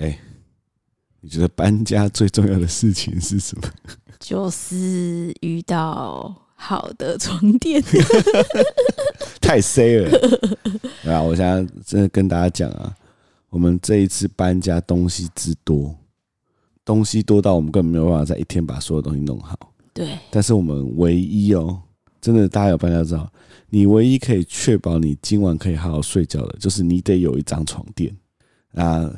哎，你觉得搬家最重要的事情是什么？就是遇到好的床垫。太 C 了，啊？我现在真的跟大家讲啊，我们这一次搬家东西之多，东西多到我们根本没有办法在一天把所有东西弄好。对。但是我们唯一哦，真的大家有搬家知道，你唯一可以确保你今晚可以好好睡觉的，就是你得有一张床垫啊。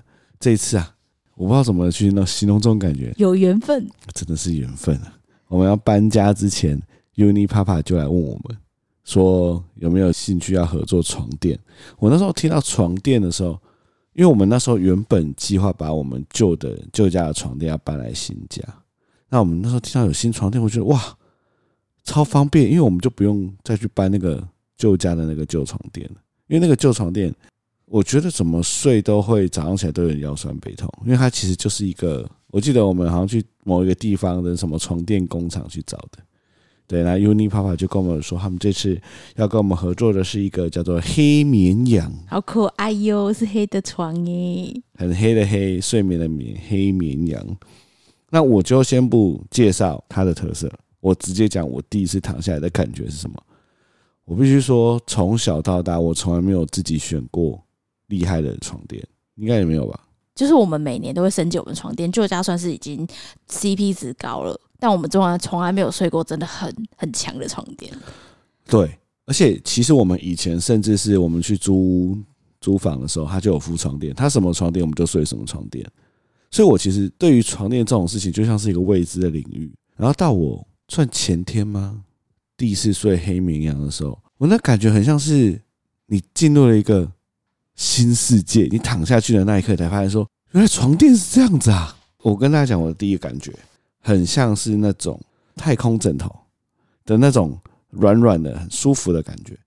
这一次啊，我不知道怎么去那形容这种感觉，有缘分，真的是缘分啊！我们要搬家之前，Uni Papa 就来问我们说有没有兴趣要合作床垫。我那时候听到床垫的时候，因为我们那时候原本计划把我们旧的旧家的床垫要搬来新家，那我们那时候听到有新床垫，我觉得哇，超方便，因为我们就不用再去搬那个旧家的那个旧床垫了，因为那个旧床垫。我觉得怎么睡都会早上起来都有点腰酸背痛，因为它其实就是一个，我记得我们好像去某一个地方的什么床垫工厂去找的，对，那 Uni Papa 就跟我们说，他们这次要跟我们合作的是一个叫做黑绵羊，好可爱哟，是黑的床耶，很黑的黑，睡眠的眠，黑绵羊。那我就先不介绍它的特色，我直接讲我第一次躺下来的感觉是什么。我必须说，从小到大我从来没有自己选过。厉害的床垫应该也没有吧？就是我们每年都会升级我们床垫，旧家算是已经 CP 值高了，但我们从来从来没有睡过真的很很强的床垫。对，而且其实我们以前甚至是我们去租租房的时候，他就有附床垫，他什么床垫我们就睡什么床垫。所以我其实对于床垫这种事情，就像是一个未知的领域。然后到我算前天吗？第一次睡黑绵羊的时候，我那感觉很像是你进入了一个。新世界，你躺下去的那一刻才发现说，原来床垫是这样子啊！我跟大家讲，我的第一个感觉很像是那种太空枕头的那种软软的、很舒服的感觉，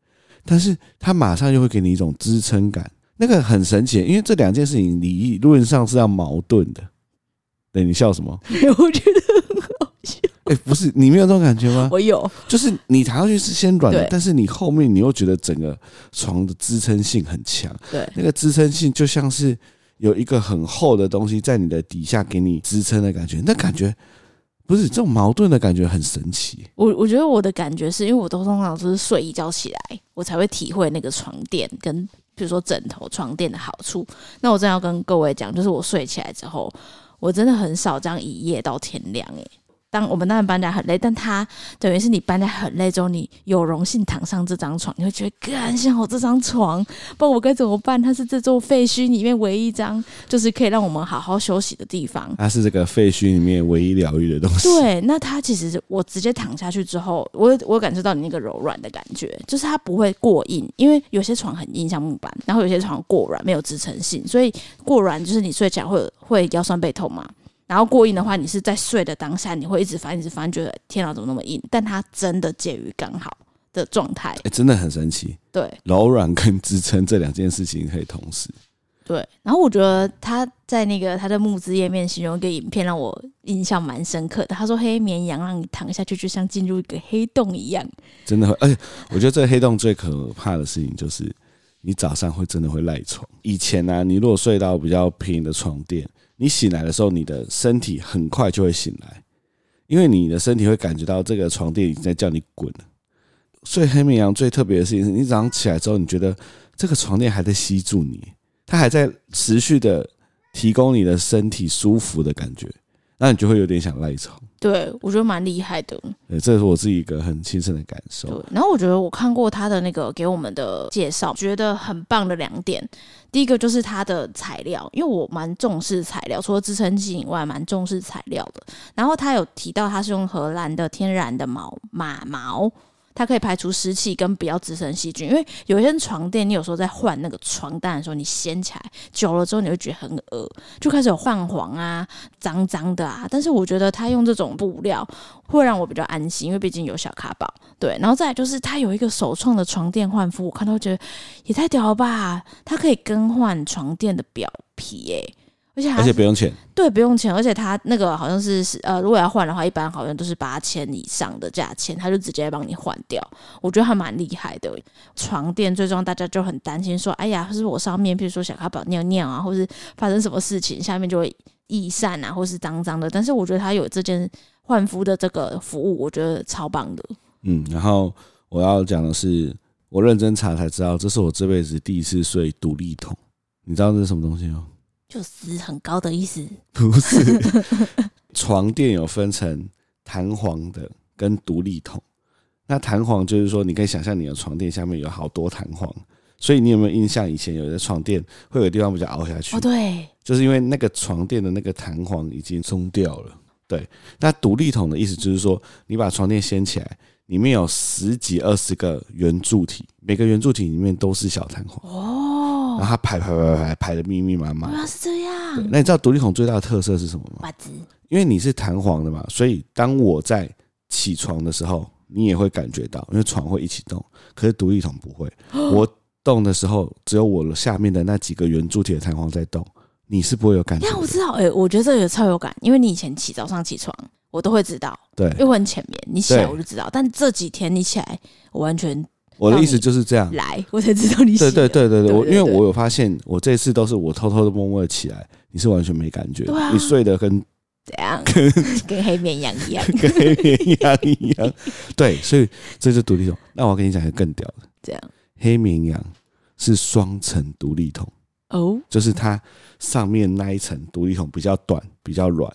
但是它马上就会给你一种支撑感，那个很神奇，因为这两件事情理论上是要矛盾的。对，你笑什么？我觉得。哎、欸，不是，你没有这种感觉吗？我有，就是你躺上去是先软的，但是你后面你又觉得整个床的支撑性很强。对，那个支撑性就像是有一个很厚的东西在你的底下给你支撑的感觉，那感觉不是这种矛盾的感觉很神奇。我我觉得我的感觉是因为我都通常都是睡一觉起来，我才会体会那个床垫跟比如说枕头、床垫的好处。那我真的要跟各位讲，就是我睡起来之后，我真的很少这样一夜到天亮，欸，诶。当我们当然搬家很累，但他等于是你搬家很累之后，你有荣幸躺上这张床，你会觉得更像我这张床，不然我该怎么办？它是这座废墟里面唯一一张就是可以让我们好好休息的地方。它是这个废墟里面唯一疗愈的东西。对，那它其实我直接躺下去之后，我我感受到你那个柔软的感觉，就是它不会过硬，因为有些床很硬，像木板，然后有些床过软，没有支撑性，所以过软就是你睡起来会会腰酸背痛嘛。然后过硬的话，你是在睡的当下，你会一直翻，一直翻，觉得天哪，怎么那么硬？但它真的介于刚好的状态，哎，真的很神奇。对，柔软跟支撑这两件事情可以同时。对，然后我觉得他在那个他的募资页面形容一个影片，让我印象蛮深刻的。他说：“黑绵羊让你躺下去，就像进入一个黑洞一样。”真的会，而且我觉得这个黑洞最可怕的事情就是，你早上会真的会赖床。以前呢、你如果睡到比较平的床垫。你醒来的时候，你的身体很快就会醒来，因为你的身体会感觉到这个床垫已经在叫你滚了。睡黑绵羊最特别的事情是，你早上起来之后，你觉得这个床垫还在吸住你，它还在持续的提供你的身体舒服的感觉。那你就会有点想赖床，对，我觉得蛮厉害的。对，这是我自己一个很亲身的感受。对，然后我觉得我看过他的那个给我们的介绍，觉得很棒的两点。第一个就是它的材料，因为我蛮重视材料，除了支撑剂以外，蛮重视材料的。然后他有提到他是用荷兰的天然的毛马毛。它可以排除湿气跟不要滋生细菌，因为有些床垫，你有时候在换那个床单的时候，你掀起来久了之后，你会觉得很恶，就开始有泛黄啊、脏脏的啊。但是我觉得它用这种布料会让我比较安心，因为毕竟有小卡宝。对，然后再来就是它有一个首创的床垫换肤，我看到觉得也太屌了吧！它可以更换床垫的表皮，欸，而且而且不用钱，对，不用钱，而且他那个好像是呃，如果要换的话，一般好像都是八千以上的价钱，他就直接帮你换掉。我觉得还蛮厉害的。床垫最终大家就很担心说，哎呀，是我上面，比如说小咖宝尿尿啊，或是发生什么事情，下面就会易散啊，或是脏脏的。但是我觉得他有这件换肤的这个服务，我觉得超棒的。嗯，然后我要讲的是，我认真查才知道，这是我这辈子第一次睡独立桶。你知道这是什么东西吗？就是很高的意思，不是。床垫有分成弹簧的跟独立筒。那弹簧就是说，你可以想象你的床垫下面有好多弹簧，所以你有没有印象？以前有的床垫会有地方比较凹下去？哦，对，就是因为那个床垫的那个弹簧已经松掉了。对，那独立筒的意思就是说，你把床垫掀起来，里面有十几二十个圆柱体，每个圆柱体里面都是小弹簧。哦。然后它排排排排排的密密麻麻，原来是这样。那你知道独立桶最大的特色是什么吗？因为你是弹簧的嘛，所以当我在起床的时候，你也会感觉到，因为床会一起动。可是独立桶不会，我动的时候，只有我下面的那几个圆柱体的弹簧在动，你是不会有感觉。呀，我知道，哎，我觉得这个超有感，因为你以前起早上起床，我都会知道，对，因为我很浅眠，你起来我就知道。但这几天你起来，我完全。我的意思就是这样，来，我才知道你。对对对对对，我因为我有发现，我这次都是我偷偷的摸摸起来，你是完全没感觉，你睡得跟怎样？跟 跟黑绵羊一样，跟黑绵羊一样。对，所以这是独立桶。那我跟你讲一个更屌的，这样，黑绵羊是双层独立桶哦，就是它上面那一层独立桶比较短，比较软，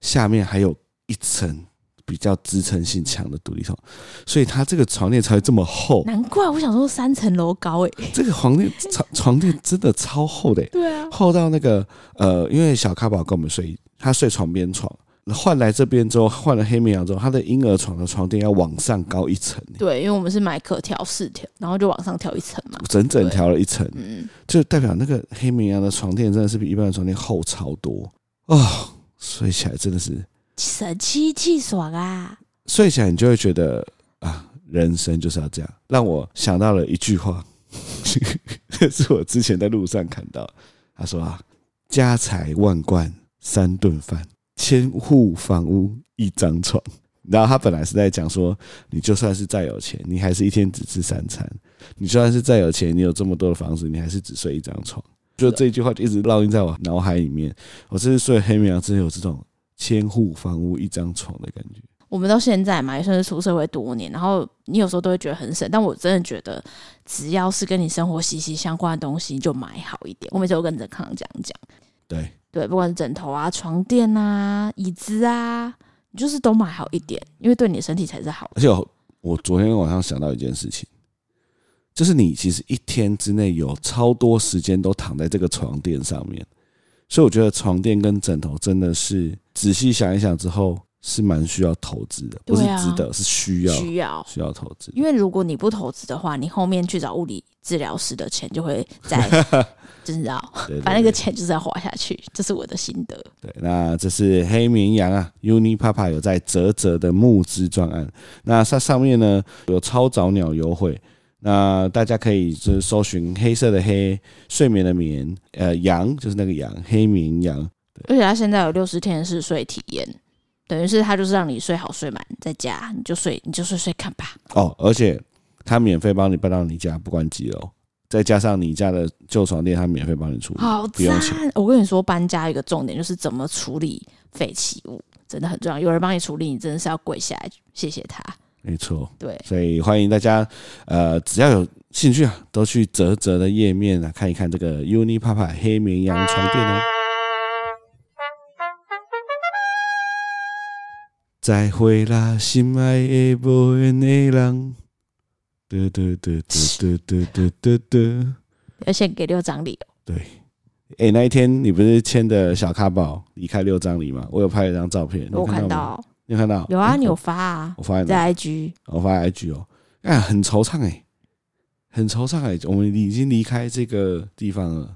下面还有一层。比较支撑性强的独立床，所以它这个床垫才会这么厚。难怪我想说三层楼高诶、欸，这个床垫床床垫真的超厚的、欸，对啊，厚到那个呃，因为小咖宝跟我们睡，他睡床边床，换来这边之后换了黑绵羊之后，他的婴儿床的床垫要往上高一层、欸。对，因为我们是买可调式调，然后就往上调一层嘛，整整调了一层，嗯，就代表那个黑绵羊的床垫真的是比一般的床垫厚超多哦，睡起来真的是。神清气爽啊！睡起来你就会觉得啊，人生就是要这样。让我想到了一句话，这是我之前在路上看到。他说啊，家财万贯三顿饭，千户房屋一张床。然后他本来是在讲说，你就算是再有钱，你还是一天只吃三餐。你就算是再有钱，你有这么多的房子，你还是只睡一张床。就这句话就一直烙印在我脑海里面。我这次睡黑绵羊，真有这种。千户房屋一张床的感觉。我们到现在嘛，也算是出社会多年，然后你有时候都会觉得很省，但我真的觉得，只要是跟你生活息息相关的东西，就买好一点。我每次都跟着康讲讲，对对，不管是枕头啊、床垫啊、椅子啊，你就是都买好一点，因为对你的身体才是好的。而且我，我昨天晚上想到一件事情，就是你其实一天之内有超多时间都躺在这个床垫上面。所以我觉得床垫跟枕头真的是仔细想一想之后是蛮需要投资的，不是值得，是需要需要需要投资。因为如果你不投资的话，你后面去找物理治疗师的钱就会在，真的，反正那个钱就是要花下去。这是我的心得。对，那这是黑绵羊啊，Unipapa 有在泽泽的募资专案，那它上面呢有超早鸟优惠。那大家可以就是搜寻黑色的黑，睡眠的眠，呃，羊就是那个羊，黑绵羊。而且它现在有六十天试睡体验，等于是它就是让你睡好睡满，在家你就睡，你就睡睡看吧。哦，而且它免费帮你搬到你家，不关机哦，再加上你家的旧床垫，它免费帮你处理，好赞，不用钱。我跟你说，搬家一个重点就是怎么处理废弃物，真的很重要。有人帮你处理，你真的是要跪下来谢谢他。没错，对，所以欢迎大家，呃，只要有兴趣啊，都去泽泽的页面啊，看一看这个 Unipapa 黑绵羊床垫哦。再会啦，心爱的无缘的人。得得得得得得得得。要先给六张礼哦。对，哎，那一天你不是牵的小咖宝离开六张礼吗？我有拍一张照片，我看到。你有看到？有啊，你有发啊？我发在 IG，我发在 IG 哦。哎，很惆怅哎，很惆怅哎。我们已经离开这个地方了，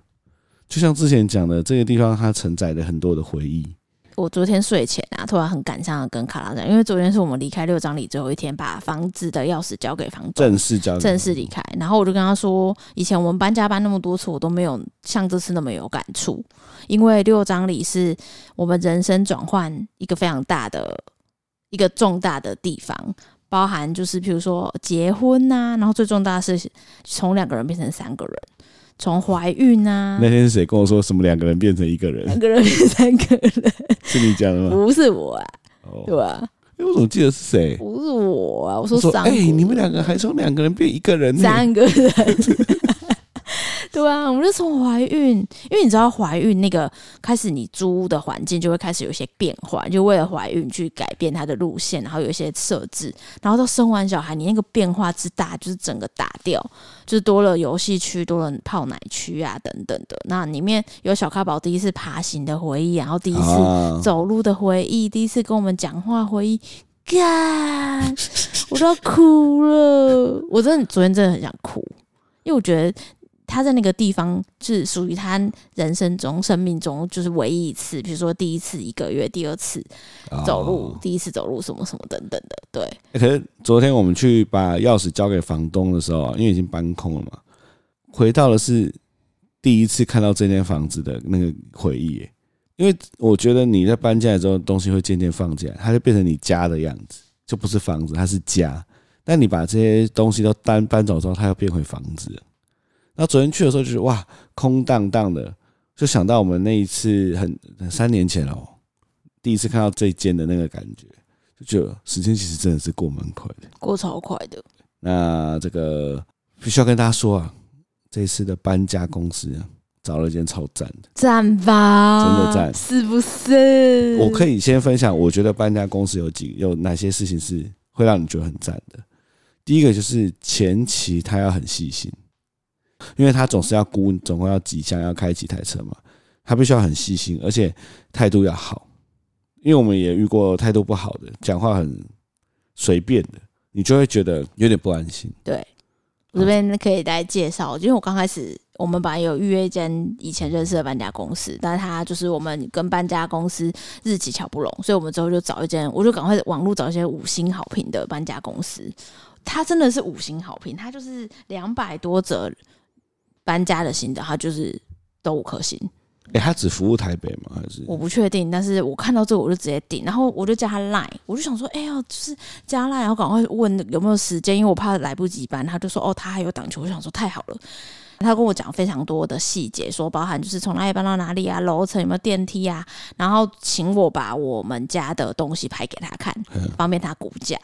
就像之前讲的，这个地方它承载了很多的回忆。我昨天睡前啊，啊，突然很感伤的跟卡拉讲，因为昨天是我们离开六张里最后一天，把房子的钥匙交给房东，正式交，正式离开。然后我就跟他说，以前我们搬家搬那么多次，我都没有像这次那么有感触，因为六张里是我们人生转换一个非常大的一个重大的地方。包含就是，譬如说结婚呐、啊，然后最重大的是从两个人变成三个人，从怀孕啊。那天是谁跟我说什么两个人变成一个人？两个人变成三个人，是你讲的吗？不是我啊，哦、对吧、啊？因为我怎么记得是谁？不是我啊，我说三。哎、欸，你们两个还从两个人变一个人？三个人。对啊，我们就从怀孕，因为你知道怀孕那个开始，你租屋的环境就会开始有一些变化，就为了怀孕去改变它的路线，然后有一些设置，然后到生完小孩，你那个变化之大，就是整个打掉，就是多了游戏区，多了泡奶区啊等等的。那里面有小咖宝第一次爬行的回忆，然后第一次走路的回忆，第一次跟我们讲话回忆，干，我都要哭了，我真的昨天真的很想哭，因为我觉得。他在那个地方是属于他人生中、生命中就是唯一一次，比如说第一次一个月，第二次走路，哦、第一次走路什么什么等等的。对。可是昨天我们去把钥匙交给房东的时候，因为已经搬空了嘛，回到的是第一次看到这间房子的那个回忆。因为我觉得你在搬进来之后，东西会渐渐放进来，它就变成你家的样子，就不是房子，它是家。但你把这些东西都搬搬走之后，它又变回房子了。那昨天去的时候就是哇，空荡荡的，就想到我们那一次很三年前哦，第一次看到这间的那个感觉，就觉得时间其实真的是过蛮快的，过超快的。那这个必须要跟大家说啊，这一次的搬家公司啊，找了一间超赞的，赞吧，真的赞，是不是？我可以先分享，我觉得搬家公司有几有哪些事情是会让你觉得很赞的。第一个就是前期他要很细心。因为他总是要估，总共要几箱要开几台车嘛，他必须要很细心，而且态度要好。因为我们也遇过态度不好的，讲话很随便的，你就会觉得有点不安心。对，我这边可以来介绍，因为我刚开始我们本来有预约一间以前认识的搬家公司，但是他就是我们跟搬家公司日期巧不拢，所以我们之后就找一间，我就赶快网络找一些五星好评的搬家公司。他真的是五星好评，他就是两百多折。搬家的心得，他就是都五颗星。哎、欸，他只服务台北吗？还是我不确定。但是我看到这个，我就直接订，然后我就加他 line，我就想说，哎、欸、呀，就是加 line，然后赶快问有没有时间，因为我怕来不及搬。他就说，哦，他还有档期。我想说，太好了。他跟我讲非常多的细节，说包含就是从哪里搬到哪里啊，楼层有没有电梯啊，然后请我把我们家的东西拍给他看，方便他估价。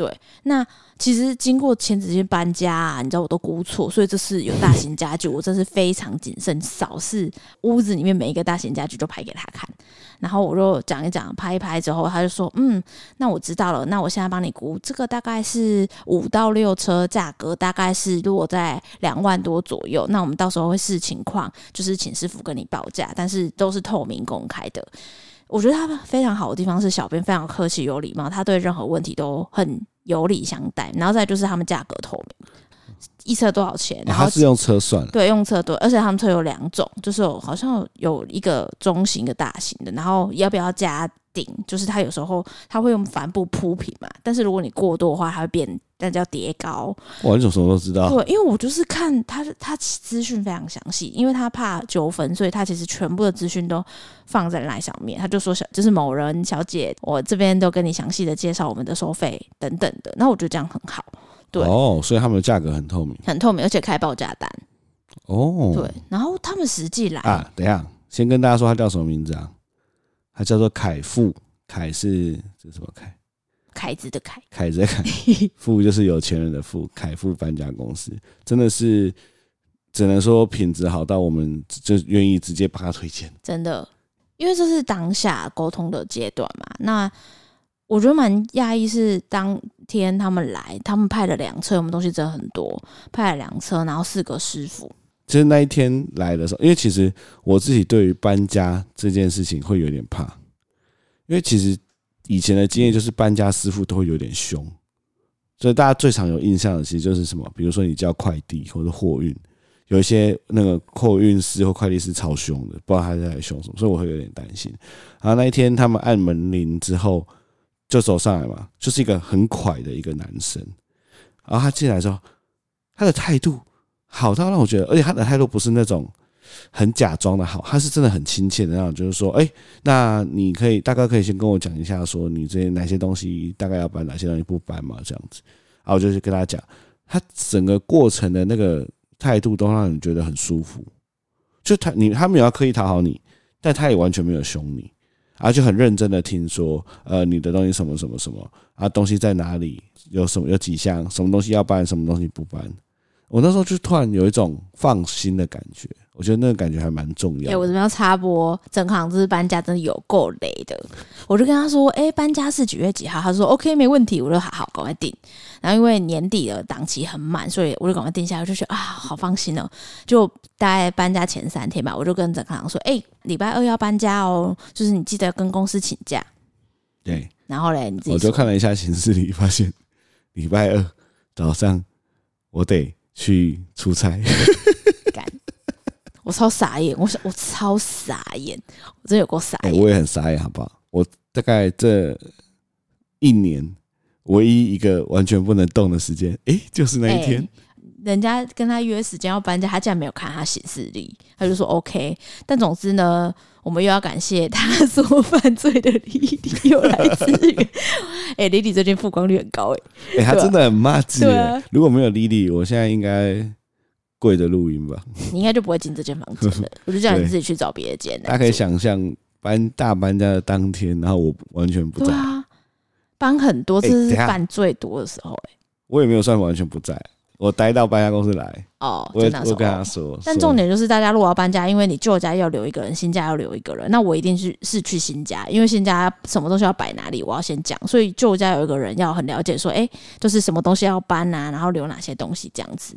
对，那其实经过前几天搬家啊，你知道我都估错，所以这次有大型家具，我真是非常谨慎，扫视屋子里面每一个大型家具都拍给他看，然后我就讲一讲，拍一拍之后，他就说，嗯，那我知道了，那我现在帮你估，这个大概是五到六车，价格大概是落在两万多左右，那我们到时候会视情况，就是请师傅跟你报价，但是都是透明公开的。我觉得他非常好的地方是小编非常客气有礼貌，他对任何问题都很有礼相待。然后再就是他们价格透明，一车多少钱？然后、哦、他是用车算，对，用车多，而且他们车有两种，就是有好像有一个中型的大型的，然后要不要加顶？就是他有时候他会用帆布铺平嘛，但是如果你过多的话，它会变。但叫叠高，哇！你怎么什么都知道？对，因为我就是看他，他资讯非常详细，因为他怕纠纷，所以他其实全部的资讯都放在那上面。他就说小，就是某人小姐，我这边都跟你详细的介绍我们的收费等等的。那我觉得这样很好。对哦，所以他们的价格很透明，很透明，而且开报价单。哦，对，然后他们实际来啊，等一下，先跟大家说他叫什么名字啊？他叫做凯富，凯是这是什么凯？凯子的凯，凯子的凯，富就是有钱人的富。凯富搬家公司真的是只能说品质好到我们就愿意直接帮他推荐。真的，因为这是当下沟通的阶段嘛。那我觉得蛮讶异，是当天他们来，他们派了两车，我们东西真的很多，派了两车，然后四个师傅。其实那一天来的时候，因为其实我自己对于搬家这件事情会有点怕，因为其实。以前的经验就是搬家师傅都会有点凶，所以大家最常有印象的其实就是什么？比如说你叫快递或者货运，有一些那个货运师或快递师超凶的，不知道他在凶什么，所以我会有点担心。然后那一天他们按门铃之后就走上来嘛，就是一个很快的一个男生。然后他进来之后，他的态度好到让我觉得，而且他的态度不是那种很假装的好，他是真的很亲切的那种，就是说，哎，那你可以大概可以先跟我讲一下，说你这些哪些东西大概要搬，哪些东西不搬嘛，这样子。然后我就去跟他讲，他整个过程的那个。态度都让人觉得很舒服，就他你他没有要刻意讨好你，但他也完全没有凶你，而且很认真的听说，呃，你的东西什么什么什么啊，东西在哪里，有什么有几项，什么东西要搬，什么东西不搬，我那时候就突然有一种放心的感觉。我觉得那个感觉还蛮重要的。哎、欸，我这边要插播，整行这次搬家真的有够累的。我就跟他说：“哎、欸，搬家是几月几号？”他说：“OK，没问题。”我就好好赶快订。然后因为年底的档期很满，所以我就赶快定下来，我就觉得啊，好放心哦。就大概搬家前三天吧，我就跟整行说：“哎、欸，礼拜二要搬家哦，就是你记得跟公司请假。”对。然后嘞，你自己我就看了一下行事历，发现礼拜二早上我得去出差。我超傻眼，我想我超傻眼，我真有够傻眼。欸，我也很傻眼，好不好？我大概这一年唯一一个完全不能动的时间，哎、欸，就是那一天。欸，人家跟他约时间要搬家，他竟然没有看他行事历，他就说 OK。但总之呢，我们又要感谢他说犯罪的莉莉又来支援。哎，莉莉最近曝光率很高，哎，哎，他真的很骂街。如果没有莉莉，我现在应该。跪着录音吧，你应该就不会进这间房间了。我就叫你自己去找别的间。大家可以想象搬大搬家的当天，然后我完全不在。啊，搬很多次是犯最多的时候，欸，我也没有算完全不在，我待到搬家公司来。哦，我我跟他说。但重点就是，大家如果要搬家，因为你旧家要留一个人，新家要留一个人，那我一定是是去新家，因为新家什么东西要摆哪里，我要先讲。所以旧家有一个人要很了解，说，哎，就是什么东西要搬啊，然后留哪些东西这样子。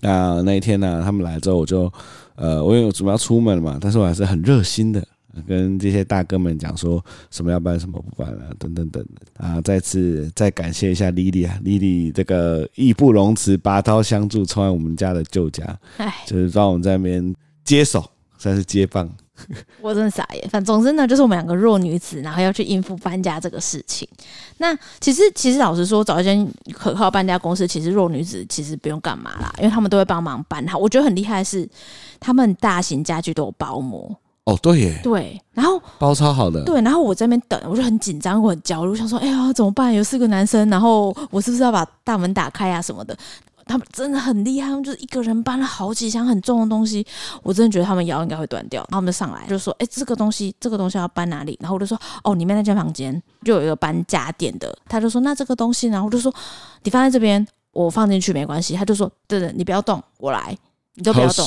那那一天呢、啊，他们来之后，我就呃，我有准备要出门嘛，但是我还是很热心的，跟这些大哥们讲说什么要搬，什么不搬啊，等等等等啊。再次再感谢一下莉莉啊，莉莉这个义不容辞，拔刀相助，冲来我们家的旧家，唉就是让我们在那边接手，算是接棒。我真的傻眼，反正总之呢，就是我们两个弱女子，然后要去应付搬家这个事情。那其实，其实老实说，找一间可靠搬家公司，其实弱女子其实不用干嘛啦，因为他们都会帮忙搬好。我觉得很厉害的是，他们大型家具都有包膜。哦，对耶，对，然后包超好的，对，然后我在那边等，我就很紧张，我很焦虑，想说，哎呀，怎么办？有四个男生，然后我是不是要把大门打开啊什么的？他们真的很厉害，他们就是一个人搬了好几箱很重的东西，我真的觉得他们腰应该会断掉。然后他们就上来就说：“哎、欸，这个东西，这个东西要搬哪里？”然后我就说：“哦，里面那间房间就有一个搬家电的。”他就说：“那这个东西呢？”然后我就说：“你放在这边，我放进去没关系。”他就说：“对对，你不要动，我来，你都不要动。”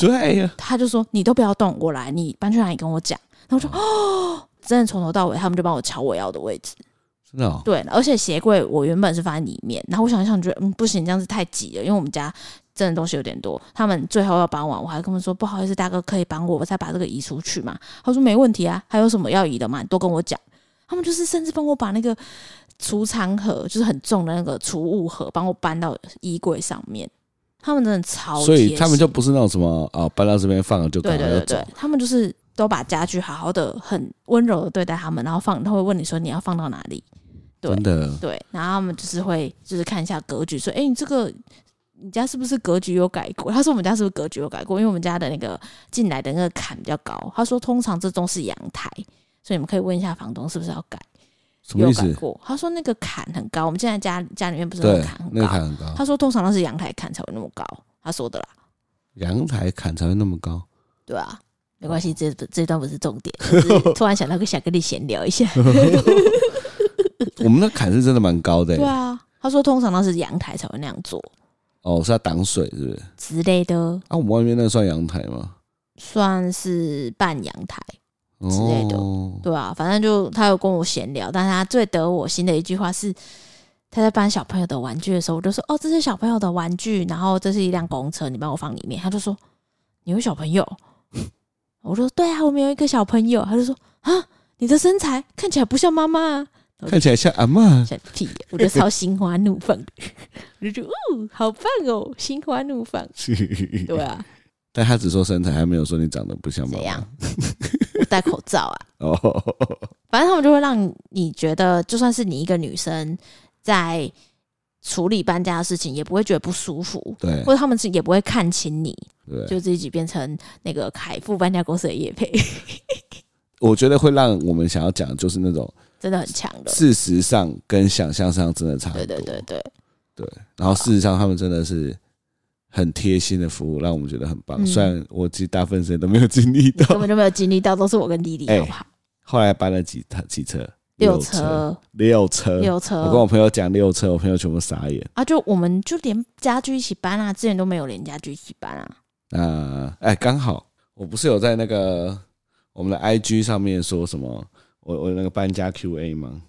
他就说：“你都不要动，我来，你搬去哪里跟我讲。”然后我说：“哦，真的从头到尾，他们就帮我瞧我要的位置。”真的、哦对，而且鞋柜我原本是放在里面，然后我想一想，觉得嗯不行，这样子太挤了，因为我们家真的东西有点多。他们最后要搬完，我还跟他们说不好意思，大哥可以帮我，我再把这个移出去嘛。他说没问题啊，还有什么要移的嘛？你都跟我讲。他们就是甚至帮我把那个储藏盒，就是很重的那个储物盒，帮我搬到衣柜上面。他们真的超，所以他们就不是那种什么哦，搬到这边放了就对对对对，他们就是都把家具好好的、很温柔的对待他们，然后放他会问你说你要放到哪里。对真的对，然后他们就是会就是看一下格局，说：“哎，你这个你家是不是格局有改过？”他说：“我们家是不是格局有改过？因为我们家的那个进来的那个坎比较高。”他说：“通常这种是阳台，所以你们可以问一下房东是不是要改。”什么意思？有改过？他说：“那个坎很高，我们现在家家里面不是那个坎很高？那个坎很高。”他说：“通常都是阳台坎才会那么高。”他说的啦，阳台坎才会那么高。对啊，没关系，这这段不是重点。突然想到，想跟你闲聊一下。我们那坎是真的蛮高的，欸。对啊，他说通常都是阳台才会那样做。哦，是要挡水是不是？之类的。啊，我们外面那算阳台吗？算是半阳台之类的。哦，对啊，反正就他有跟我闲聊，但他最得我心的一句话是，他在搬小朋友的玩具的时候，我就说：“哦，这是小朋友的玩具，然后这是一辆公车，你帮我放里面。”他就说：“你有小朋友？” 我说：“对啊，我们有一个小朋友。”他就说：“啊，你的身材看起来不像妈妈。”看起来像阿嬷，像屁，我就超心花怒放的，我就觉得哦，好棒哦，心花怒放，对啊。但他只说身材，还没有说你长得不像妈妈。戴口罩啊。哦，反正他们就会让你觉得，就算是你一个女生在处理搬家的事情，也不会觉得不舒服。对，或者他们也不会看轻你。对，就自己变成那个凯富搬家公司的业配。我觉得会让我们想要讲，就是那种真的很强的。事实上跟想象上真的差。对对对对对。然后事实上，他们真的是很贴心的服务，让我们觉得很棒。嗯、虽然我其实大部分时间都没有经历到，根本就没有经历到，都是我跟弟弟好不好？后来搬了几台几车。六车，六车，六车。我跟我朋友讲六车，我朋友全部傻眼啊！就我们就连家具一起搬啊，之前都没有连家具一起搬啊。啊，哎，刚好我不是有在那个我们的 IG 上面说什么，我我那个搬家 QA 吗？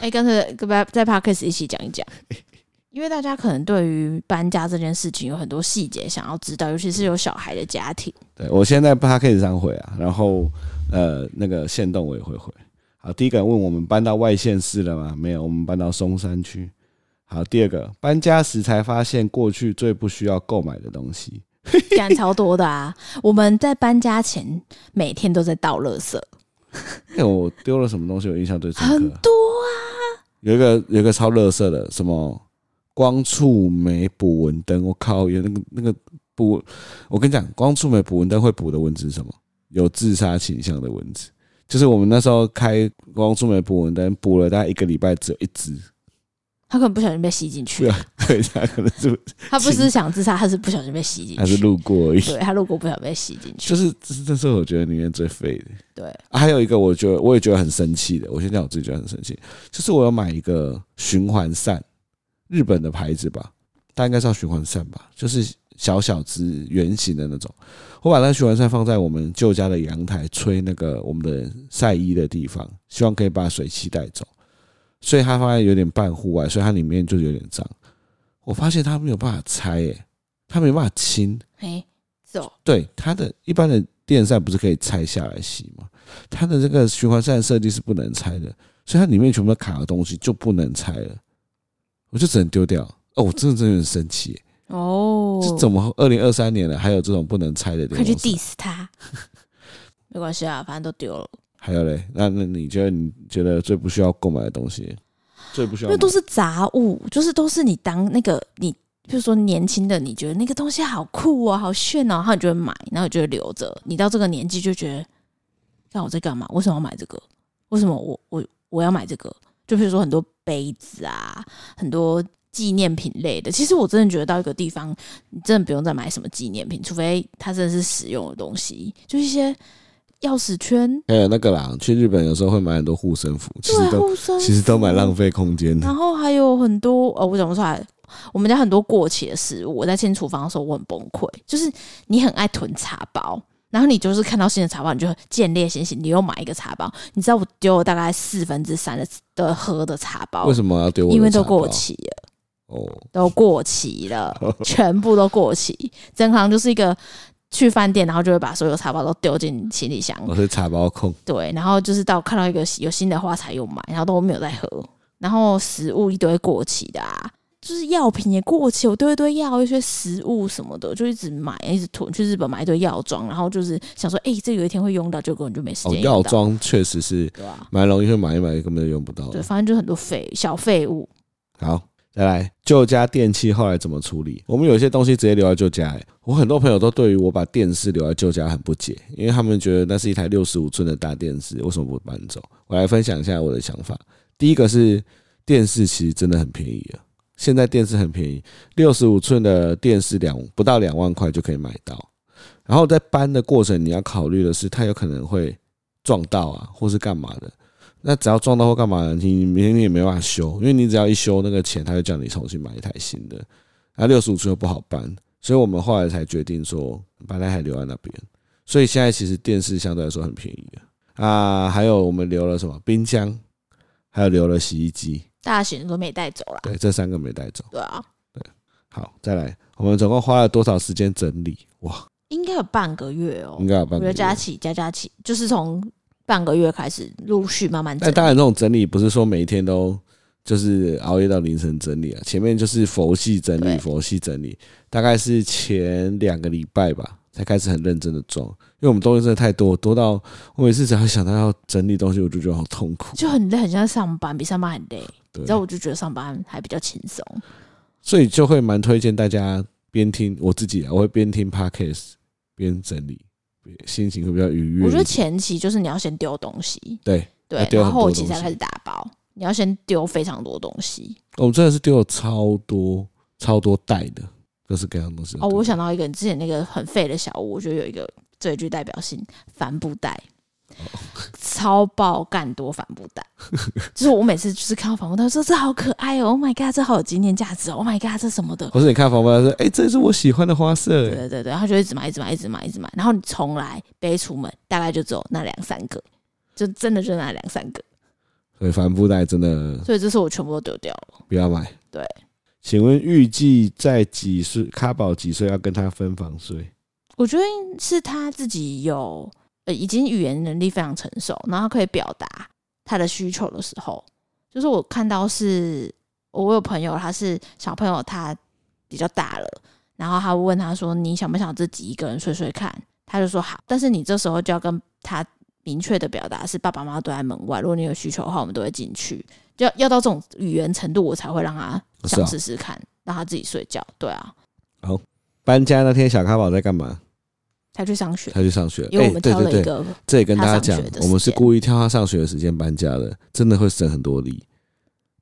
哎，干脆跟在 Podcast 一起讲一讲，因为大家可能对于搬家这件事情有很多细节想要知道，尤其是有小孩的家庭。对，我现在 Podcast 上回啊，然后呃，那个线动我也会回。好，第一个人问我们搬到外县市了吗？没有，我们搬到松山区。好，第二个搬家时才发现过去最不需要购买的东西，干超多的啊！我们在搬家前每天都在倒垃圾。哎，我丢了什么东西？我印象最深刻。很多啊，有一个有一个超垃圾的，什么光触媒捕蚊灯？我靠，有那个那个捕，我跟你讲，光触媒捕蚊灯会捕的蚊子是什么？有自杀倾向的蚊子。就是我们那时候开光触媒捕蚊灯，捕了大概一个礼拜，只有一只。他可能不小心被吸进去。对，他可能是他不是想自杀，他是不小心被吸进去。还是路过而已。对，他路过不小心被吸进去。就是这是这是我觉得里面最废的。对、还有一个我觉得我也觉得很生气的，我先讲我自己觉得很生气，就是我要买一个循环扇，日本的牌子吧，它应该是要循环扇吧，就是。小小只圆形的那种，我把那个循环扇放在我们旧家的阳台，吹那个我们的晒衣的地方，希望可以把水汽带走。所以它放在有点半户外，所以它里面就有点脏。我发现它没有办法拆，哎，它没办法清。哎，走。对，它的一般的电扇不是可以拆下来洗吗？它的这个循环扇设计是不能拆的，所以它里面全部都卡的东西就不能拆了，我就只能丢掉。哦，我真的真的很生气。哦，这怎么二零二三年了，还有这种不能拆的东西？快去 diss 他，没关系啊，反正都丢了。还有嘞，那那你觉得你觉得最不需要购买的东西，最不需要？因为都是杂物，就是都是你当那个你，比如说年轻的，你觉得那个东西好酷哦，好炫哦，然后你就会买，然后你就会留着。你到这个年纪就觉得，看我在干嘛？为什么要买这个？为什么我我我要买这个？就比如说很多杯子啊，很多。纪念品类的，其实我真的觉得到一个地方，你真的不用再买什么纪念品，除非它真的是实用的东西，就一些钥匙圈。还有那个啦，去日本有时候会买很多护身符，其实都其实都蛮浪费空间的。然后还有很多哦，我讲不出来。我们家很多过期的食物，我在清厨房的时候我很崩溃。就是你很爱囤茶包，然后你就是看到新的茶包，你就见猎心喜，你又买一个茶包。你知道我丢了大概四分之三的的喝的茶包，为什么要丢？因为都过期了。哦都过期了，全部都过期。正常就是一个去饭店，然后就会把所有茶包都丢进行李箱。我是茶包控。对，然后就是到看到一个有新的花才又买，然后都没有再喝。然后食物一堆过期的啊，就是药品也过期，我丢一堆药，一些食物什么的，就一直买，一直囤。去日本买一堆药妆，然后就是想说，哎、欸，这有一天会用到，结果你就没时间。药妆确实是，对啊？蛮容易会买一买，根本就用不到。对，反正就很多废小废物。好。再来，旧家电器后来怎么处理？我们有些东西直接留在旧家，欸。我很多朋友都对于我把电视留在旧家很不解，因为他们觉得那是一台六十五寸的大电视，为什么不搬走？我来分享一下我的想法。第一个是电视其实真的很便宜啊，现在电视很便宜，六十五寸的电视两不到两万块就可以买到。然后在搬的过程，你要考虑的是它有可能会撞到啊，或是干嘛的。那只要撞到或干嘛的，你明天也没办法修，因为你只要一修那个钱，他就叫你重新买一台新的。那六十五寸又不好搬，所以我们后来才决定说把那台留在那边。所以现在其实电视相对来说很便宜啊。还有我们留了什么冰箱，还有留了洗衣机，大型都没带走了。对，这三个没带走。对啊，对，好，再来，我们总共花了多少时间整理？哇，应该有半个月哦，应该有半个月。加起加加起，就是从。半个月开始陆续慢慢整理。但当然，这种整理不是说每一天都就是熬夜到凌晨整理啊。前面就是佛系整理，佛系整理，大概是前两个礼拜吧，才开始很认真的装。因为我们东西真的太多，多到我每次只要想到要整理东西，我就觉得好痛苦，就很累，很像上班，比上班还累。对，然后我就觉得上班还比较轻松，所以就会蛮推荐大家边听我自己啊，我会边听 Podcast 边整理。心情会比较愉悦。我觉得前期就是你要先丢东西，对对，然后后期才开始打包。你要先丢非常多东西。我真的是丢了超多超多袋的，各式各样的东西。哦，我想到一个，之前那个很废的小屋，我觉得有一个最具代表性帆布袋。超爆干多帆布袋，就是我每次就是看到帆布袋，说这好可爱哦，Oh my god，这好有纪念价值哦，Oh my god，这什么的。或是你看帆布袋说，哎，这是我喜欢的花色。对对对，然后就一直买，一直买，一直买，一直买。然后你从来背出门，大概就只有那两三个，就真的就那两三个。所以帆布袋真的，所以这次我全部都丢掉了，不要买。对，请问预计在几岁？卡宝几岁要跟他分房睡？我觉得是他自己有。呃，已经语言能力非常成熟，然后可以表达他的需求的时候，就是我看到是，我有朋友他是小朋友，他比较大了，然后他问他说：“你想不想自己一个人睡睡看？”他就说好，但是你这时候就要跟他明确的表达是爸爸妈妈都在门外，如果你有需求的话，我们都会进去，就要要到这种语言程度，我才会让他想试试看，让他自己睡觉。对啊，好，搬家那天小咖宝在干嘛？他去上学，他去上学，因为我们挑了一个、欸，这也跟大家讲，我们是故意挑他上学的时间搬家的，真的会省很多力，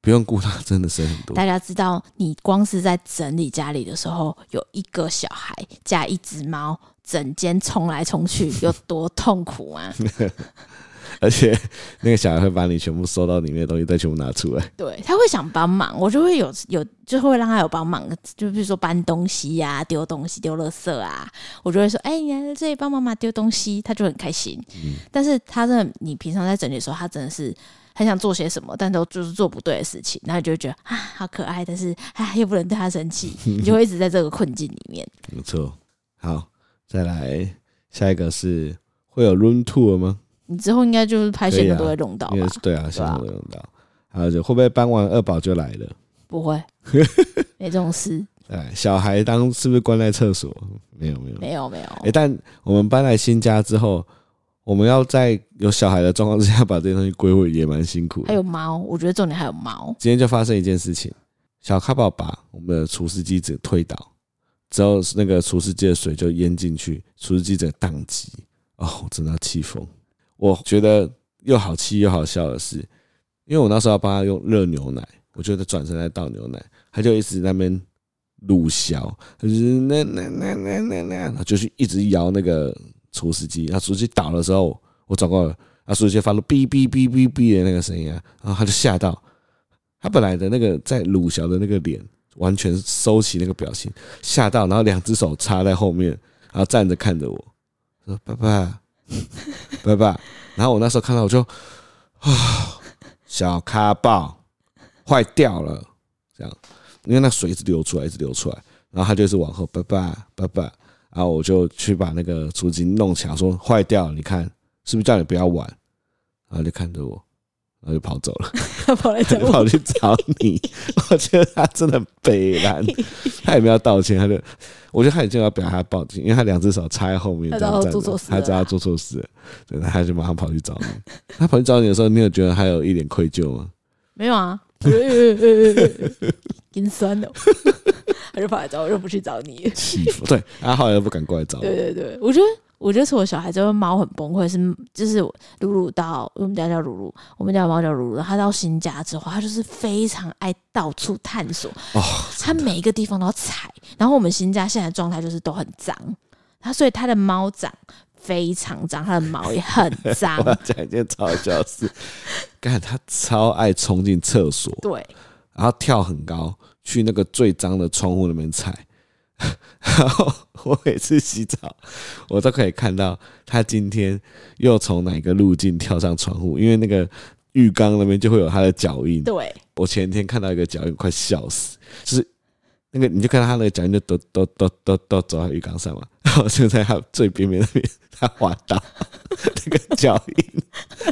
不用顾他，真的省很多。大家知道，你光是在整理家里的时候，有一个小孩加一只猫，整间冲来冲去，有多痛苦吗？而且那个小孩会把你全部收到里面的东西再全部拿出来，对，他会想帮忙，我就会有有就会让他有帮忙，就比如说搬东西呀、啊、丢东西、丢垃圾啊，我就会说，哎、欸，你来这里帮妈妈丢东西，他就很开心。嗯，但是他真的，你平常在整理的时候，他真的是很想做些什么，但都就是做不对的事情，然后你就会觉得啊，好可爱，但是啊，又不能对他生气，你就会一直在这个困境里面。没错，好，再来下一个是会有 room tour 吗？你之后应该就是拍线的都会用到吧？对啊，线都会用到。还有就会不会搬完二宝就来了？不会，没这种事。哎，小孩当是不是关在厕所？没有，没有，没有，没有。哎，但我们搬来新家之后，我们要在有小孩的状况之下把这些东西归位，也蛮辛苦。还有猫，我觉得重点还有猫。今天就发生一件事情，小咖宝把我们的除湿机子推倒之后，那个除湿机的水就淹进去，除湿机整个宕机。哦，我真的要气疯。我觉得又好气又好笑的是，因为我那时候要帮他用热牛奶，我就得转身在倒牛奶，他就一直在那边鲁小，就是那那那那那那，就是一直摇那个除湿机，然后除湿机倒的时候，我转过来，他，除湿机发出哔哔哔哔哔的那个声音啊，然后他就吓到，他本来的那个在鲁小的那个脸完全收起那个表情，吓到，然后两只手插在后面，然后站着看着我说：“爸爸。” 拜拜。然后我那时候看到，我就啊，小咖爆坏掉了，这样，因为那水一直流出来，一直流出来。然后他就是往后拜拜拜拜。然后我就去把那个除湿弄起来，说坏掉了，你看是不是叫你不要玩？然后就看着我。然后就跑走了，他跑来找我，跑去找你。我觉得他真的很悲然，他也没有道歉，他就，我觉得他已经要表达他报警，因为他两只手插在后面，他知道做错事，他知道他做错事，对，他就马上跑去找你。他跑去找你的时候，你有觉得他有一点愧疚吗？没有啊，阴酸的，他就跑来找我，又不去找你，欺负。对，他后来又不敢过来找我。对对对，我觉得。我觉得是我小孩这个猫很崩溃，是就是鲁鲁到我们家叫鲁鲁，我们家的猫叫鲁鲁。它到新家之后，它就是非常爱到处探索，哦，他每一个地方都要踩。然后我们新家现在状态就是都很脏，它所以它的猫掌非常脏，它的毛也很脏。我 要讲一件超好笑的事，干它超爱冲进厕所，对，然后跳很高去那个最脏的窗户那边踩。然后我每次洗澡，我都可以看到他今天又从哪个路径跳上窗户，因为那个浴缸那边就会有他的脚印。对，我前天看到一个脚印，快笑死，就是那个你就看到他那个脚印就都都都都都走到浴缸上嘛，然后就在他最边边那边他滑倒，那个脚印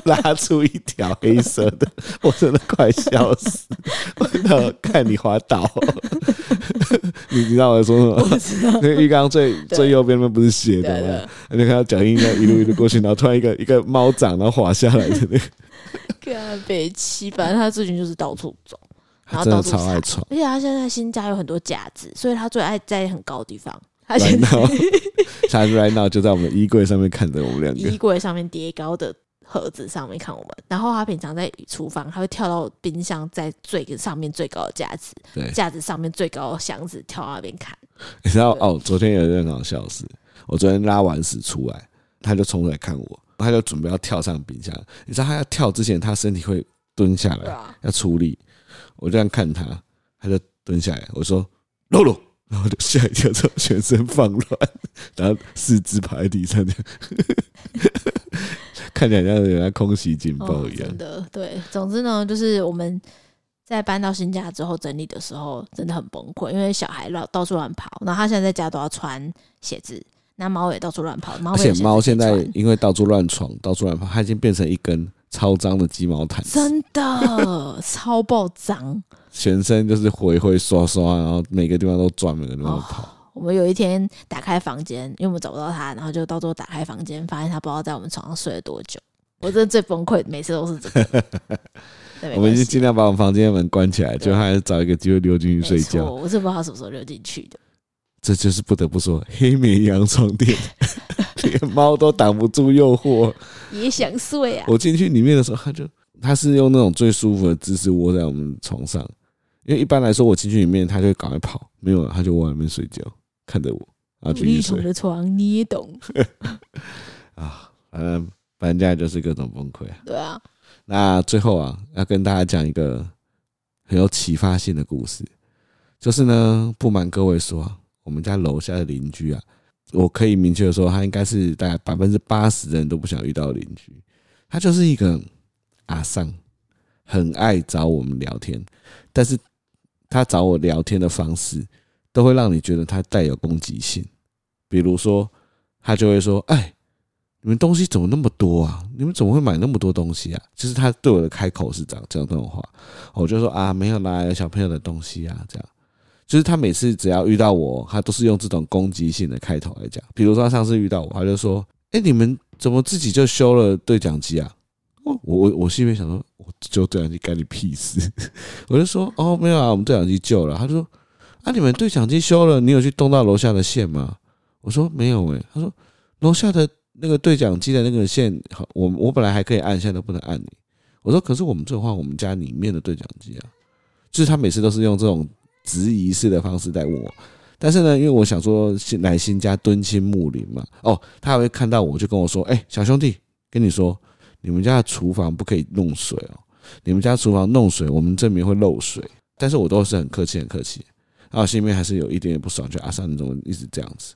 拉出一条黑色的，我真的快笑死！我看你滑倒，你知道我在说什么？那个浴缸最最右边那不是斜的吗？你看到脚印一一路一路过去，然后突然一个一个猫掌，然后滑下来的那个。跟北七，反正他最近就是到处走，然后真的超爱闯。而且他现在新家有很多架子，所以他最爱在很高的地方。他现在 他 right now 就在我们衣柜上面看着我们两个，衣柜上面叠高的盒子上面看我们。然后他平常在厨房，他会跳到冰箱在最上面最高的架子，对，架子上面最高的箱子跳到那边看。你知道哦？昨天有一件很好笑的事，我昨天拉完屎出来，他就冲出来看我。他就准备要跳上冰箱，你知道他要跳之前，他身体会蹲下来，要出力。我这样看他，他就蹲下来。我说：“露露。”然后就吓一跳，之后全身放乱，然后四肢趴在地上，这样 看起来像人家空袭警报一样。真的，对。总之呢，就是我们在搬到新家之后整理的时候，真的很崩溃，因为小孩乱到处乱跑，然后他现在在家都要穿鞋子。那猫也到处乱跑，猫而且猫现在因为到处乱闯、到处乱跑，它已经变成一根超脏的鸡毛毯，真的 超爆脏，全身就是灰灰刷刷，然后每个地方都转，每个地方都跑。我们有一天打开房间，因为我们找不到他，然后就到时候打开房间，发现他不知道在我们床上睡了多久。我真的最崩溃，每次都是这个。我们已经尽量把我们房间的门关起来，就还是找一个机会溜进去睡觉。我是不知道它什么时候溜进去的。这就是不得不说，黑绵羊床垫，连猫都挡不住诱惑，也想睡啊！我进去里面的时候，它就它是用那种最舒服的姿势窝在我们床上，因为一般来说我进去里面，它就会赶快跑，没有了，它就窝在里面睡觉，看着我，然后继续睡。的床你也懂 啊？反正搬家就是各种崩溃啊。对啊。那最后啊，要跟大家讲一个很有启发性的故事，就是呢，不瞒各位说。我们家楼下的邻居啊，我可以明确的说，他应该是大概百分之八十的人都不想遇到邻居。他就是一个阿桑，很爱找我们聊天，但是他找我聊天的方式都会让你觉得他带有攻击性。比如说，他就会说：“哎，你们东西怎么那么多啊？你们怎么会买那么多东西啊？”就是他对我的开口是讲这样这种话，我就说：“啊，没有啦，有小朋友的东西啊，这样。”就是他每次只要遇到我，他都是用这种攻击性的开头来讲。比如说他上次遇到我，他就说：“哎，你们怎么自己就修了对讲机啊？”我我我心里面想说：“我修对讲机干你屁事？”我就说：“哦，没有啊，我们对讲机旧了。”他就说：“啊，你们对讲机修了，你有去动到楼下的线吗？”我说：“没有诶。”他说：“楼下的那个对讲机的那个线，我我本来还可以按，现在都不能按你。”我说：“可是我们这换我们家里面的对讲机啊。”就是他每次都是用这种。质疑式的方式在问我，但是呢，因为我想说新来新家敦亲睦邻嘛，哦，他还会看到我就跟我说：“哎，小兄弟，跟你说，你们家的厨房不可以弄水哦，你们家厨房弄水，我们这边会漏水。”但是我都是很客气，很客气，然后心里面还是有一点点不爽，就阿三你怎么一直这样子？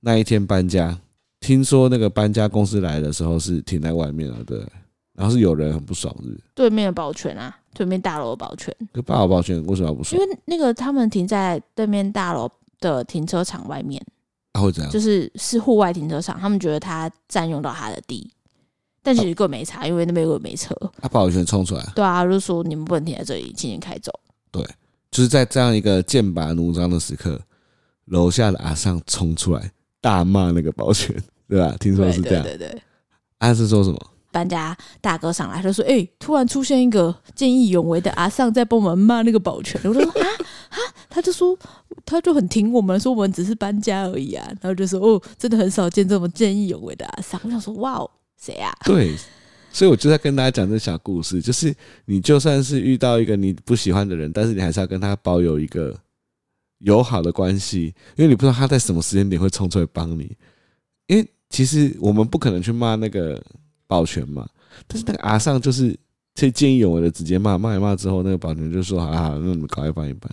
那一天搬家，听说那个搬家公司来的时候是停在外面了，对，然后是有人很不爽，是对面的保全啊。对面大楼的保全，可大楼保全为什么要不说？因为那个他们停在对面大楼的停车场外面，他会怎样？就是是户外停车场，他们觉得他占用到他的地，但其实根本没差，因为那边又没车。他保全冲出来，对啊，就是说你们不能停在这里，请你开走。对，就是在这样一个剑拔弩张的时刻，楼下的阿尚冲出来大骂那个保全，对吧？听说是这样，对对对。阿是说什么？搬家大哥上来，他说：“哎、突然出现一个见义勇为的阿尚在帮我们骂那个保全。”我就说：“啊 啊！”他就说：“他就很挺我们，说我们只是搬家而已啊。”然后就说：“哦，真的很少见这么见义勇为的阿尚。”我想说：“哇哦，谁啊？”对，所以我就在跟大家讲这小故事，就是你就算是遇到一个你不喜欢的人，但是你还是要跟他保有一个友好的关系，因为你不知道他在什么时间点会冲出来帮你。因为其实我们不可能去骂那个。保全嘛，但是那个阿尚就是这见义勇为的直接骂，骂一骂之后，那个保全就说：“啊，那你们搞一半一半。”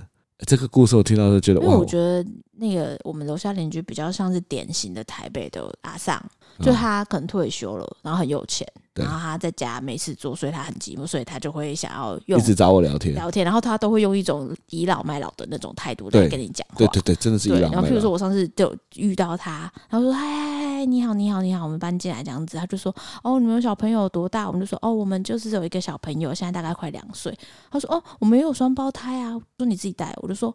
这个故事我听到就觉得，因为！我觉得那个我们楼下邻居比较像是典型的台北的阿尚，就他可能退休了，然后很有钱，然后他在家没事做，所以他很寂寞，所以他就会想要用一直找我聊天，聊天，然后他都会用一种倚老卖老的那种态度来跟你讲话。对对对，真的是倚老卖老。然后譬如说我上次就遇到他，然后说嗨哎，你好你好你好，我们搬进来这样子，他就说哦，你们小朋友多大？我们就说哦，我们就是有一个小朋友，现在大概快两岁。他说哦，我们也有双胞胎啊，说你自己带，我就说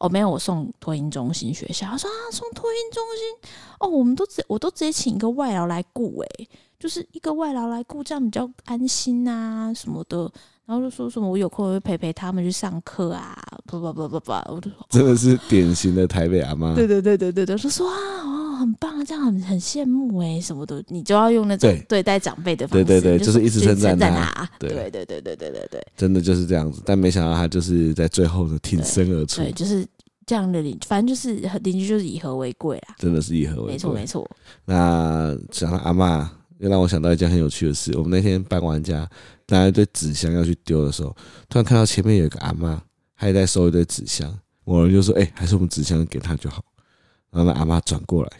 哦，没有，我送托婴中心学校。他说啊，送托婴中心哦，我们都直我都直接请一个外劳来顾诶、就是一个外劳来顾，这样比较安心啊，什么的。然后就说什么我有空会陪陪他们去上课啊，不不不不不，我就说真的是典型的台北阿妈。对对对对对对，就说啊，哦，很棒，这样很很羡慕哎，什么的，你就要用那种对待长辈的方式，对对对，就是一直称赞他。对对对对对对对对，真的就是这样子。但没想到他就是在最后的挺身而出，对，就是这样的邻，反正就是邻居就是以和为贵啦，真的是以和为贵，没错没错。那讲到阿妈。又让我想到一件很有趣的事。我们那天搬完家，拿一堆纸箱要去丢的时候，突然看到前面有一个阿妈，她也在收一堆纸箱。我人就说：“哎、欸，还是我们纸箱给她就好。”然后那阿妈转过来，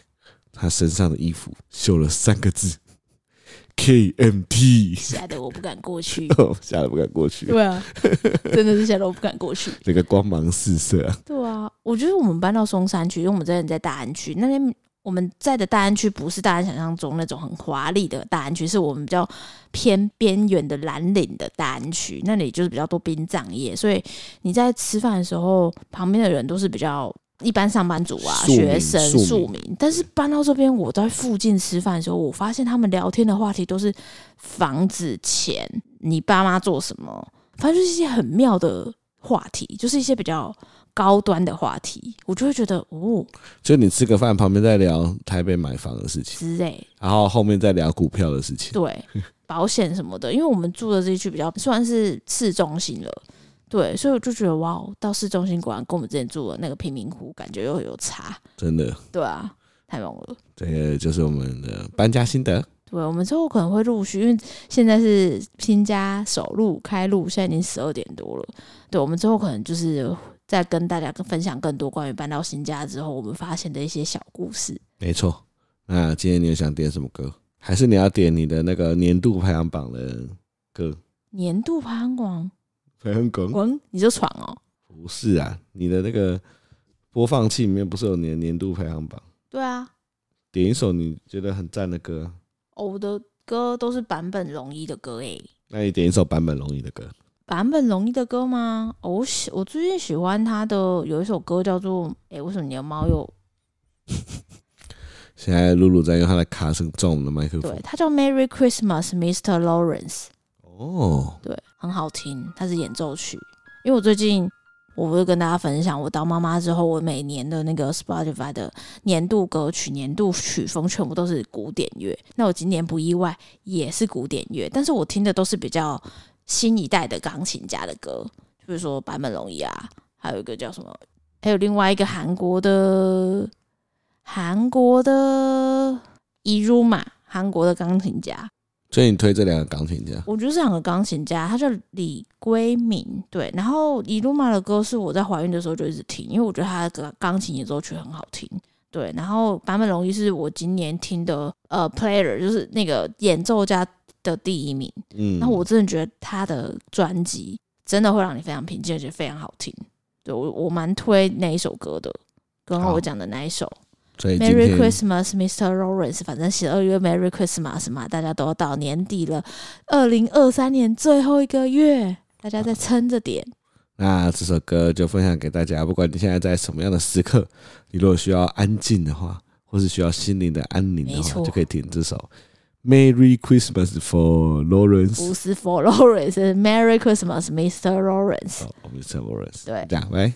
她身上的衣服绣了三个字：KMT。吓得我不敢过去，吓得不敢过去。对啊，真的是吓得我不敢过去。那个光芒四射啊！对啊，我觉得我们搬到松山区，因为我们真的在大安区那边。我们在的大安区不是大家想象中那种很华丽的大安区，是我们比较偏边缘的蓝领的大安区，那里就是比较多殡葬业，所以你在吃饭的时候，旁边的人都是比较一般上班族啊、学生、庶民。但是搬到这边，我在附近吃饭的时候，我发现他们聊天的话题都是房子、钱、你爸妈做什么，反正就是一些很妙的话题，就是一些比较。高端的话题，我就会觉得哦，就你吃个饭，旁边在聊台北买房的事情之类，然后后面再聊股票的事情，对，保险什么的。因为我们住的这一区比较算是市中心了，对，所以我就觉得哇，到市中心果然跟我们之前住的那个贫民窟感觉又有差，真的，对啊，太猛了。这个就是我们的搬家心得。对，我们之后可能会陆续，因为现在是新家首录开录，现在已经十二点多了。对，我们之后可能就是。再跟大家分享更多关于搬到新家之后我们发现的一些小故事。没错，那今天你有想点什么歌？还是你要点你的那个年度排行榜的歌？年度排行榜？排行榜？你就闯哦？不是啊，你的那个播放器里面不是有你的年度排行榜？对啊，点一首你觉得很赞的歌。哦，我的歌都是版本容易的歌诶。那你点一首版本容易的歌。坂本龙一的歌吗？我喜我最近喜欢他的有一首歌叫做《哎、欸，为什么你的猫又？》现在露露在用他的卡声撞我们的麦克风。对，他叫《Merry Christmas, Mr. Lawrence》。哦，对，很好听，它是演奏曲。因为我最近我不是跟大家分享，我当妈妈之后，我每年的那个 Spotify 的年度歌曲、年度曲风全部都是古典乐。那我今年不意外也是古典乐，但是我听的都是比较。新一代的钢琴家的歌，比如说坂本龙一啊，还有一个叫什么，还有另外一个韩国的韩国的 Iruma，韩国的钢琴家。所以你推这两个钢琴家？我觉得这两个钢琴家，他叫李圭明，对。然后 Iruma 的歌是我在怀孕的时候就一直听，因为我觉得他的钢琴演奏曲很好听，对。然后坂本龙一是我今年听的呃 Player，就是那个演奏家。的第一名，嗯，那我真的觉得他的专辑真的会让你非常平静，而且非常好听。对，我我蛮推那一首歌的，刚刚我讲的那一首。Merry Christmas, Mr. Lawrence。反正十二月 Merry Christmas 嘛，大家都要到年底了，二零二三年最后一个月，大家再撑着点。那这首歌就分享给大家，不管你现在在什么样的时刻，你如果需要安静的话，或是需要心灵的安宁的话，就可以听这首。Merry Christmas for Lawrence，不是 for Lawrence，是 Merry Christmas, Mr. Lawrence。哦，Mr. Lawrence，对，这样，喂。